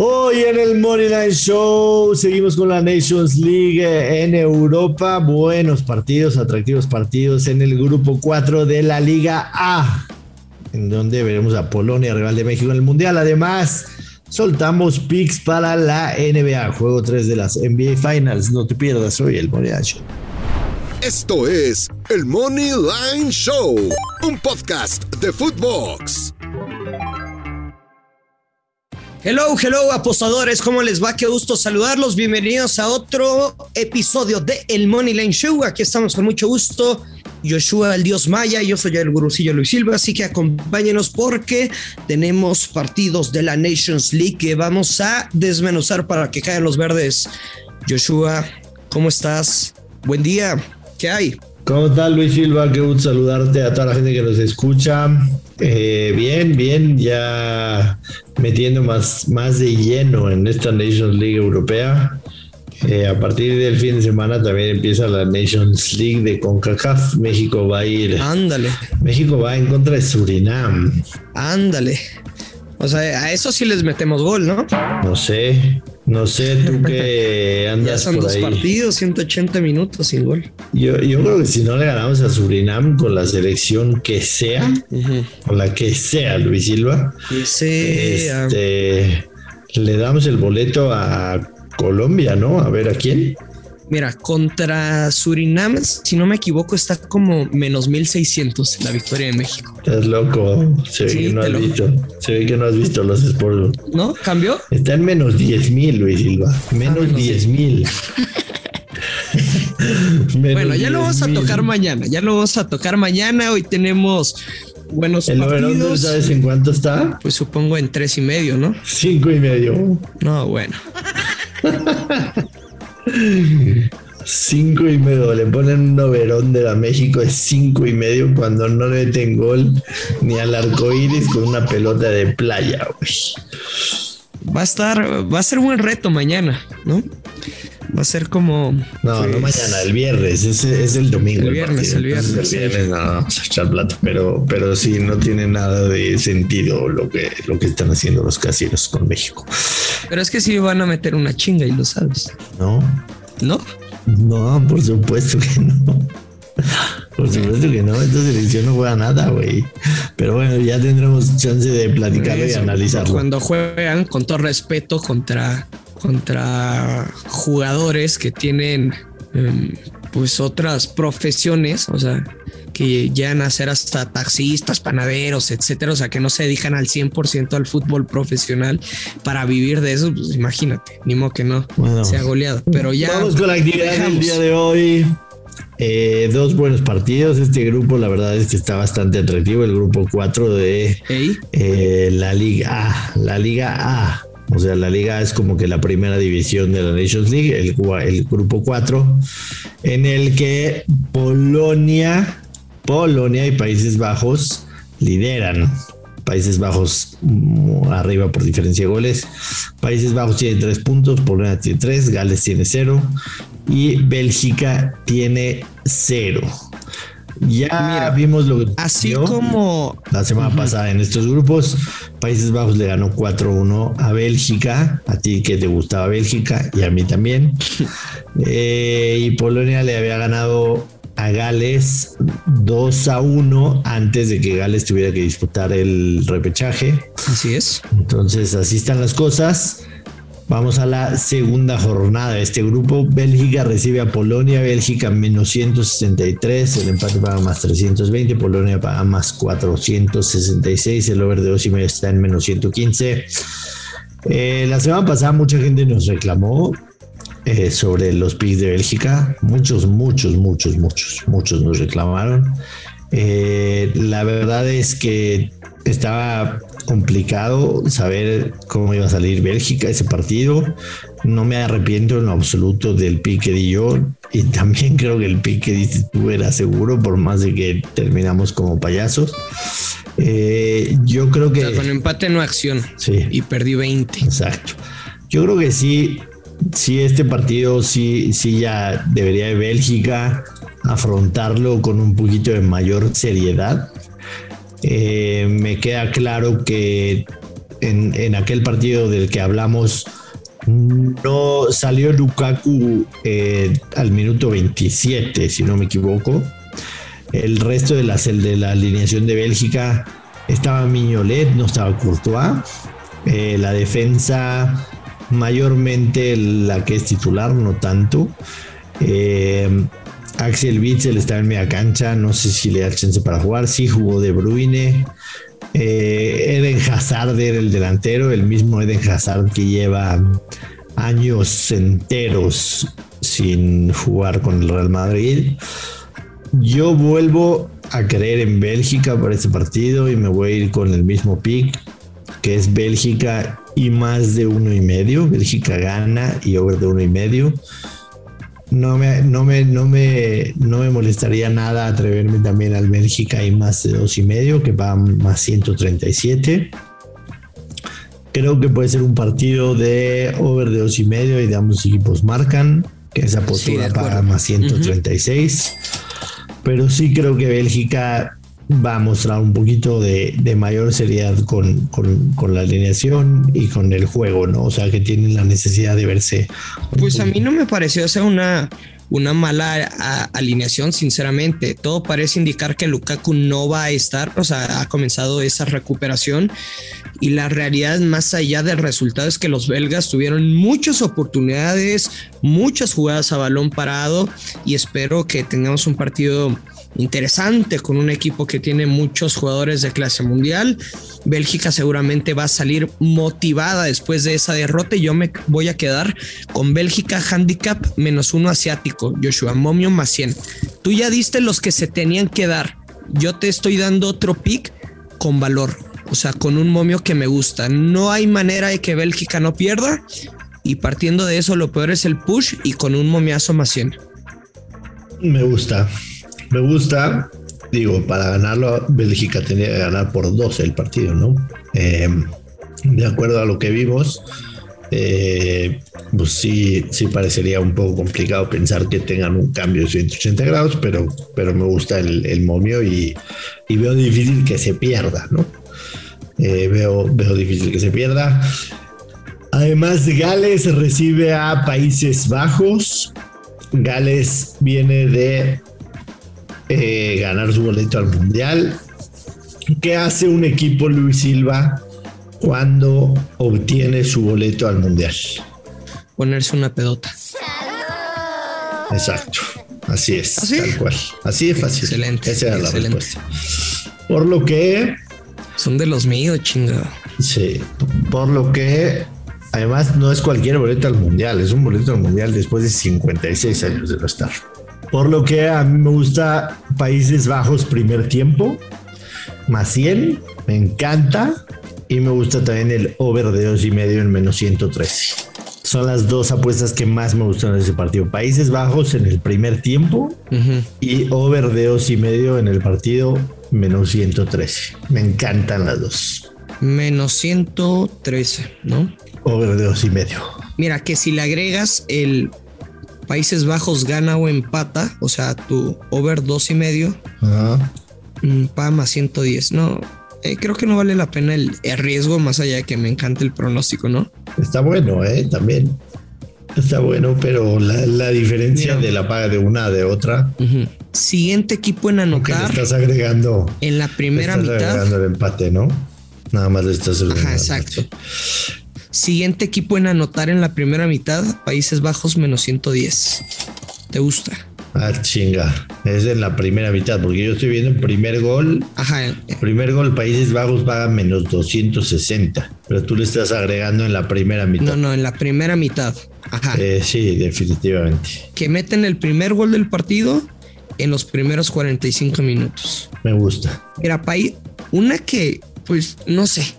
Hoy en el Money Line Show seguimos con la Nations League en Europa. Buenos partidos, atractivos partidos en el grupo 4 de la Liga A, en donde veremos a Polonia, rival de México en el Mundial. Además, soltamos picks para la NBA, juego 3 de las NBA Finals. No te pierdas hoy el Money Line Show. Esto es el Money Line Show, un podcast de Footbox. Hello, hello, apostadores, ¿cómo les va? Qué gusto saludarlos. Bienvenidos a otro episodio de El Money Line Show. Aquí estamos con mucho gusto. Joshua, el dios maya, yo soy el gurucillo Luis Silva, así que acompáñenos porque tenemos partidos de la Nations League que vamos a desmenuzar para que caigan los verdes. Joshua, ¿cómo estás? Buen día, ¿qué hay? ¿Cómo estás, Luis Silva? Qué gusto saludarte a toda la gente que nos escucha. Eh, bien, bien, ya metiendo más, más de lleno en esta Nations League europea. Eh, a partir del fin de semana también empieza la Nations League de CONCACAF. México va a ir. Ándale. México va en contra de Surinam. Ándale. O sea, a eso sí les metemos gol, ¿no? No sé. No sé, tú que andas. ya son dos partidos, 180 minutos sin gol. Yo, yo creo que si no le ganamos a Surinam con la selección que sea, con la que sea, Luis Silva, que sea. Este, le damos el boleto a Colombia, ¿no? A ver a quién. Mira, contra Surinam, si no me equivoco, está como menos 1600 la victoria de México. Estás loco. Se ve que no has visto. Se ve que no has visto los sports. ¿No? ¿Cambió? Está en menos 10 mil, Luis Silva. Menos, ah, 10 mil. bueno, ya lo vamos a tocar mañana. Ya lo vamos a tocar mañana. Hoy tenemos buenos ¿El partidos. ¿Sabes en cuánto está? Pues supongo en tres y medio, ¿no? Cinco y medio. No, bueno. Cinco y medio, le ponen un overón de la México de cinco y medio cuando no le meten gol ni al arco iris con una pelota de playa. Va a estar, va a ser un buen reto mañana, ¿no? Va a ser como. No, no pues, mañana, el viernes, es, es el domingo. El viernes, el, viernes. El viernes, no, vamos a echar plato, pero, pero sí, no tiene nada de sentido lo que, lo que están haciendo los casinos con México. Pero es que sí van a meter una chinga y lo sabes. No. ¿No? No, por supuesto que no. Por supuesto que no, esta selección no juega nada, güey. Pero bueno, ya tendremos chance de platicarlo y analizarlo. Cuando juegan, con todo respeto, contra, contra jugadores que tienen em, pues otras profesiones, o sea, que llegan a ser hasta taxistas, panaderos, etcétera, o sea, que no se dedican al 100% al fútbol profesional para vivir de eso, pues imagínate, ni modo que no sea goleado, pero ya. Vamos con la actividad del día de hoy. Eh, dos buenos partidos. Este grupo, la verdad es que está bastante atractivo. El grupo 4 de eh, la Liga A. La Liga A. O sea, la liga es como que la primera división de la Nations League, el, el grupo 4, en el que Polonia, Polonia y Países Bajos lideran. Países Bajos mm, arriba por diferencia de goles. Países Bajos tiene tres puntos, Polonia tiene tres, Gales tiene cero y Bélgica tiene cero. Ya vimos lo que así como la semana pasada en estos grupos. Países Bajos le ganó 4-1 a Bélgica, a ti que te gustaba Bélgica y a mí también. Eh, y Polonia le había ganado a Gales 2 a 1 antes de que Gales tuviera que disputar el repechaje. Así es. Entonces, así están las cosas. Vamos a la segunda jornada de este grupo. Bélgica recibe a Polonia. Bélgica menos 163. El empate paga más 320. Polonia paga más 466. El over de 2 y medio está en menos 115. Eh, la semana pasada mucha gente nos reclamó eh, sobre los picks de Bélgica. Muchos, muchos, muchos, muchos, muchos nos reclamaron. Eh, la verdad es que estaba complicado saber cómo iba a salir Bélgica ese partido. No me arrepiento en lo absoluto del pick que di yo. Y también creo que el pick que diste tú era seguro, por más de que terminamos como payasos. Eh, yo creo que. con empate no acción. Sí. Y perdí 20. Exacto. Yo creo que sí, sí, este partido sí, sí ya debería de Bélgica afrontarlo con un poquito de mayor seriedad eh, me queda claro que en, en aquel partido del que hablamos, no salió Lukaku eh, al minuto 27, si no me equivoco. El resto de la, de la alineación de Bélgica estaba Miñolet, no estaba Courtois. Eh, la defensa, mayormente la que es titular, no tanto. Axel Witzel estaba en media cancha, no sé si le da chance para jugar. Sí, jugó De Bruyne. Eh, Eden Hazard era el delantero, el mismo Eden Hazard que lleva años enteros sin jugar con el Real Madrid. Yo vuelvo a creer en Bélgica para este partido y me voy a ir con el mismo pick, que es Bélgica y más de uno y medio. Bélgica gana y over de uno y medio no me, no me, no me, no me molestaría nada atreverme también al Bélgica y más de dos y medio, que va más 137. Creo que puede ser un partido de over de dos y medio y de ambos equipos marcan, que esa postura para más 136. Pero sí creo que Bélgica va a mostrar un poquito de, mayor seriedad con, la alineación y con el juego, ¿no? O sea, que tienen la necesidad de verse. Pues a mí no me pareció ser una, una mala alineación, sinceramente. Todo parece indicar que Lukaku no va a estar, o sea, ha comenzado esa recuperación. Y la realidad, más allá del resultado, es que los belgas tuvieron muchas oportunidades, muchas jugadas a balón parado. Y espero que tengamos un partido interesante con un equipo que tiene muchos jugadores de clase mundial. Bélgica seguramente va a salir motivada después de esa derrota y yo me voy a quedar con Bélgica handicap menos uno asiático, Joshua Momio más 100. Tú ya diste los que se tenían que dar. Yo te estoy dando otro pick con valor, o sea, con un momio que me gusta. No hay manera de que Bélgica no pierda y partiendo de eso lo peor es el push y con un momiazo más 100. Me gusta. Me gusta, digo, para ganarlo, Bélgica tenía que ganar por 12 el partido, ¿no? Eh, de acuerdo a lo que vimos, eh, pues sí, sí parecería un poco complicado pensar que tengan un cambio de 180 grados, pero, pero me gusta el, momio y, veo difícil que se pierda, ¿no? Eh, veo, veo difícil que se pierda. Además, Gales recibe a Países Bajos. Gales viene de eh, ganar su boleto al mundial. ¿Qué hace un equipo Luis Silva cuando obtiene su boleto al mundial? Ponerse una pedota. Exacto. Así es, ¿Así? ¿Ah, tal cual. Así es fácil. Excelente. Esa era la respuesta. Por lo que. Son de los míos, chingado. Sí. Por lo que. Además, no es cualquier boleto al mundial, es un boleto al mundial después de 56 años de no estar. Por lo que a mí me gusta Países Bajos primer tiempo, más 100, me encanta. Y me gusta también el over de dos y medio en menos 113. Son las dos apuestas que más me gustan en ese partido. Países Bajos en el primer tiempo y over de dos y medio en el partido menos 113. Me encantan las dos. Menos 113, ¿no? Over de dos y medio. Mira, que si le agregas el Países Bajos gana o empata, o sea, tu over dos y medio, mm, pa más 110. No, eh, creo que no vale la pena el, riesgo más allá de que me encante el pronóstico, ¿no? Está bueno, ¿eh? También. Está bueno, pero la, diferencia de la paga de una de otra. Siguiente equipo en anotar. le estás agregando. En la primera estás mitad. agregando el empate, ¿no? Nada más le estás agregando. Ajá, exacto. Siguiente equipo en anotar en la primera mitad, Países Bajos menos 110. ¿Te gusta? Ah, chinga. Es en la primera mitad, porque yo estoy viendo el primer gol. Ajá. Primer gol, Países Bajos paga menos 260. Pero tú le estás agregando en la primera mitad. No, no, en la primera mitad. Ajá. Eh, sí, definitivamente. Que meten el primer gol del partido en los primeros 45 minutos. Me gusta. Mira, país, una que, pues, no sé.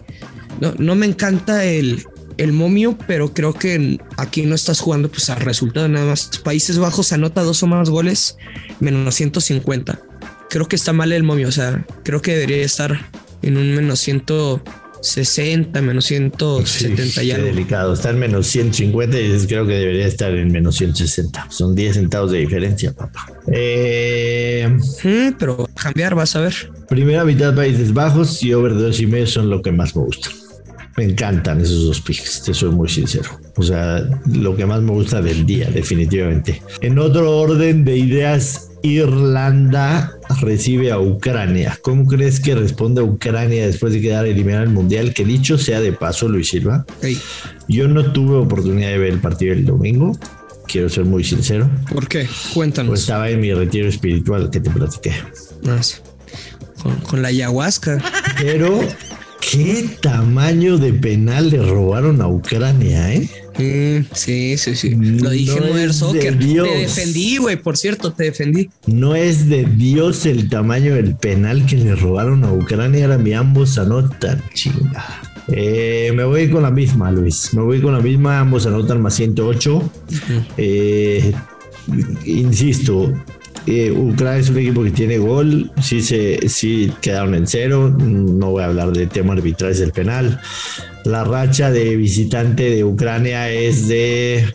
No, no me encanta el, el momio, pero creo que aquí no estás jugando pues al resultado nada más. Países Bajos anota dos o más goles, menos 150. Creo que está mal el momio, o sea, creo que debería estar en un menos 160, menos 170 sí, ya. delicado, está en menos 150 y creo que debería estar en menos 160. Son 10 centavos de diferencia, papá. Eh, pero cambiar, vas a ver. Primera mitad Países Bajos y over 2 y medio son lo que más me gusta. Me encantan esos dos picks, te soy muy sincero. O sea, lo que más me gusta del día, definitivamente. En otro orden de ideas, Irlanda recibe a Ucrania. ¿Cómo crees que responde a Ucrania después de quedar eliminada el Mundial? Que dicho sea de paso, Luis Silva, yo no tuve oportunidad de ver el partido el domingo. Quiero ser muy sincero. ¿Por qué? Cuéntanos. Pues estaba en mi retiro espiritual que te platiqué. Ah, con, con la ayahuasca. Pero qué tamaño de penal le robaron a Ucrania, ¿eh? sí, sí, sí. Lo dije en Soccer. Te defendí, güey, por cierto, te defendí. No es de Dios el tamaño del penal que le robaron a Ucrania. Era mi ambos anotan, chinga. Eh, me voy con la misma, Luis. Me voy con la misma. Ambos anotan más 108. eh, insisto, eh, Ucrania es un equipo que tiene gol, sí, se, sí quedaron en cero, no voy a hablar de tema arbitral del penal. La racha de visitante de Ucrania es de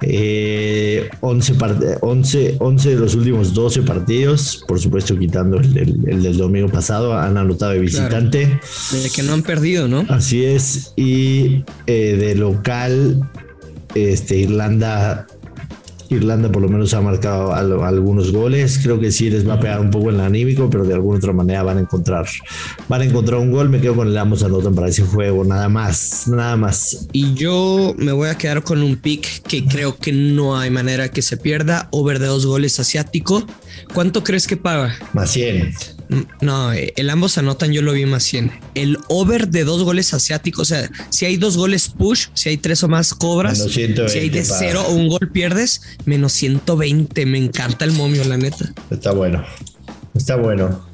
11, eh, 11, 11, de los últimos 12 partidos, por supuesto quitando el, del domingo pasado, han anotado de visitante. De que no han perdido, ¿no? Así es, y eh, de local, este, Irlanda Irlanda por lo menos ha marcado algunos goles. Creo que sí les va a pegar un poco en el anímico, pero de alguna otra manera van a encontrar, van a encontrar un gol. Me quedo con el ambos anotan para ese juego, nada más, nada más. Y yo me voy a quedar con un pick que creo que no hay manera que se pierda. Over de dos goles asiático. ¿Cuánto crees que paga? Más 100. No, el ambos anotan, yo lo vi más 100. El over de dos goles asiáticos, o sea, si hay dos goles push, si hay tres o más cobras, si hay de cero o un gol pierdes, menos 120. Me encanta el momio, la neta. Está bueno, está bueno.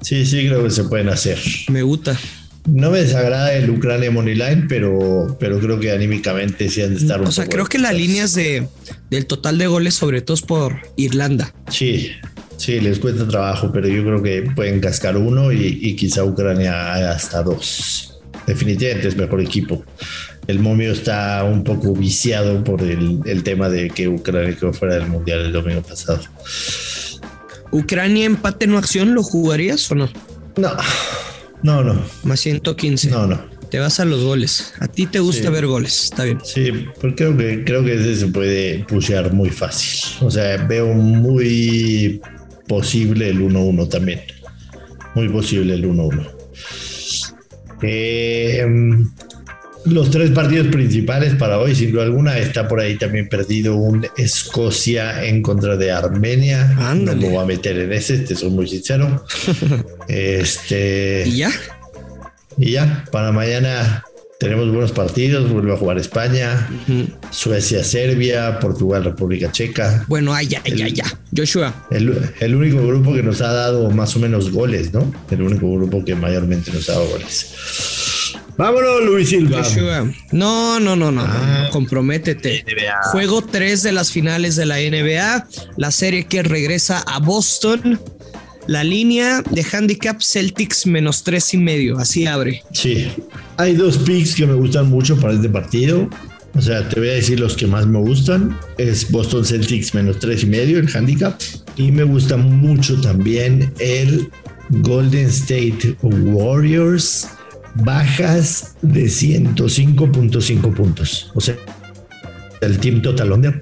Sí, sí, creo que se pueden hacer. Me gusta. No me desagrada el Ucrania Moneyline, pero, pero creo que anímicamente sí han de estar O sea, creo que la línea es de, del total de goles, sobre todo es por Irlanda. Sí, Sí, les cuesta trabajo, pero yo creo que pueden cascar uno y, quizá Ucrania hasta dos. Definitivamente es mejor equipo. El momio está un poco viciado por el, tema de que Ucrania quedó fuera del mundial el domingo pasado. ¿Ucrania empate no acción lo jugarías o no? No, no, no. Más 115. No, no. Te vas a los goles. A ti te gusta ver goles, está bien. Sí, porque creo que, creo que ese se puede pushear muy fácil. O sea, veo muy posible el 1-1 también. Muy posible el 1-1. Eh, los tres partidos principales para hoy, sin duda alguna, está por ahí también perdido un Escocia en contra de Armenia. No me voy a meter en ese, te soy muy sincero. este. ¿Y ya? Y ya, para mañana tenemos buenos partidos, vuelve a jugar España, Suecia, Serbia, Portugal, República Checa. Bueno, ay, ya, ya, ya. Joshua. El, único grupo que nos ha dado más o menos goles, ¿no? El único grupo que mayormente nos ha dado goles. Vámonos, Luis Silva. Joshua. No, no, no, no. Ah. comprométete. Juego 3 de las finales de la NBA. La serie que regresa a Boston. La línea de handicap Celtics menos tres y medio, así abre. Sí, hay dos picks que me gustan mucho para este partido. O sea, te voy a decir los que más me gustan. Es Boston Celtics menos tres y medio, el handicap. Y me gusta mucho también el Golden State Warriors bajas de 105.5 puntos. O sea, el team total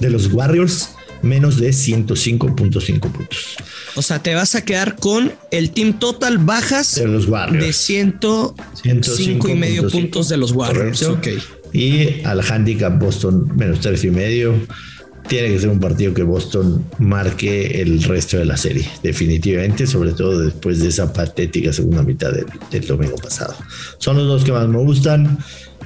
de los Warriors menos de 105.5 puntos. O sea, te vas a quedar con el team total bajas de los Warriors. De 105 y medio puntos de los Warriors. Y al handicap Boston menos tres y medio. Tiene que ser un partido que Boston marque el resto de la serie, definitivamente, sobre todo después de esa patética segunda mitad del, del domingo pasado. Son los dos que más me gustan.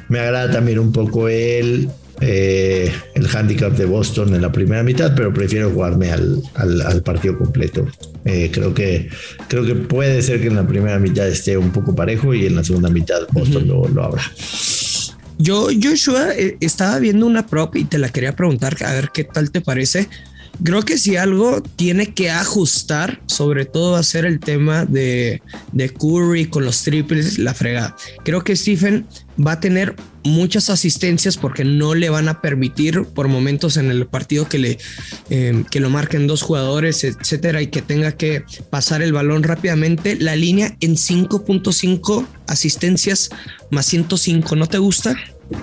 Me agrada también un poco el eh, el handicap de Boston en la primera mitad, pero prefiero jugarme al, al, partido completo. Eh, creo, que, creo que puede ser que en la primera mitad esté un poco parejo y en la segunda mitad Boston lo, lo abra. Yo, Joshua, eh, estaba viendo una prop y te la quería preguntar a ver qué tal te parece. Creo que si algo tiene que ajustar, sobre todo va a ser el tema de, de Curry con los triples, la fregada. Creo que Stephen va a tener muchas asistencias porque no le van a permitir por momentos en el partido que le eh, que lo marquen dos jugadores, etcétera, y que tenga que pasar el balón rápidamente. La línea en 5.5 asistencias más 105, ¿no te gusta?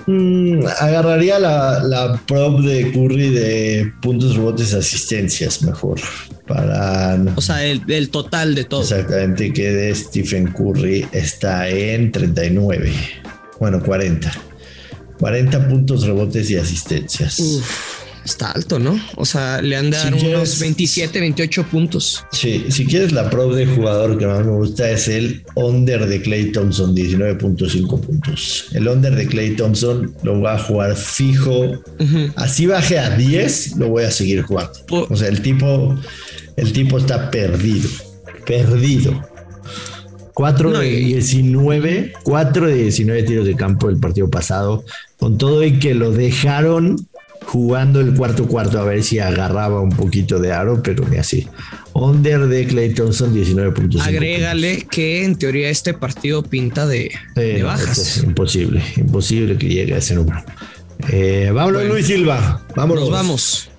Mm, agarraría la, la, prop de Curry de puntos, rebotes, asistencias mejor. Para. O sea, el, el, total de todo. Exactamente, que de Stephen Curry está en 39. Bueno, 40. 40 puntos, rebotes y asistencias. Está alto, ¿no? O sea, le han dado unos 27, 28 puntos. Sí, si quieres la pro de jugador que más me gusta es el under de Clay Thompson, 19.5 puntos. El under de Clay Thompson lo va a jugar fijo. Así baje a 10, lo voy a seguir jugando. O sea, el tipo, el tipo está perdido. Perdido. 4 de 19, 4 de 19 tiros de campo el partido pasado, con todo y que lo dejaron jugando el cuarto cuarto a ver si agarraba un poquito de aro, pero ni así. Under de Clay Thompson 19.5. Agrégale que en teoría este partido pinta de, bajas. es imposible, imposible que llegue a ese número. Eh, vámonos, Luis Silva. Vámonos. Nos vamos.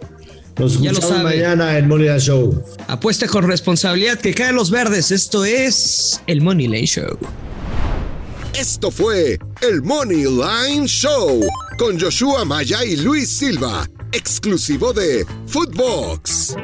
Nos escuchamos mañana en Money Line Show. Apueste con responsabilidad que caen los verdes. Esto es el Money Line Show. Esto fue el Money Line Show con Joshua Maya y Luis Silva, exclusivo de Footbox.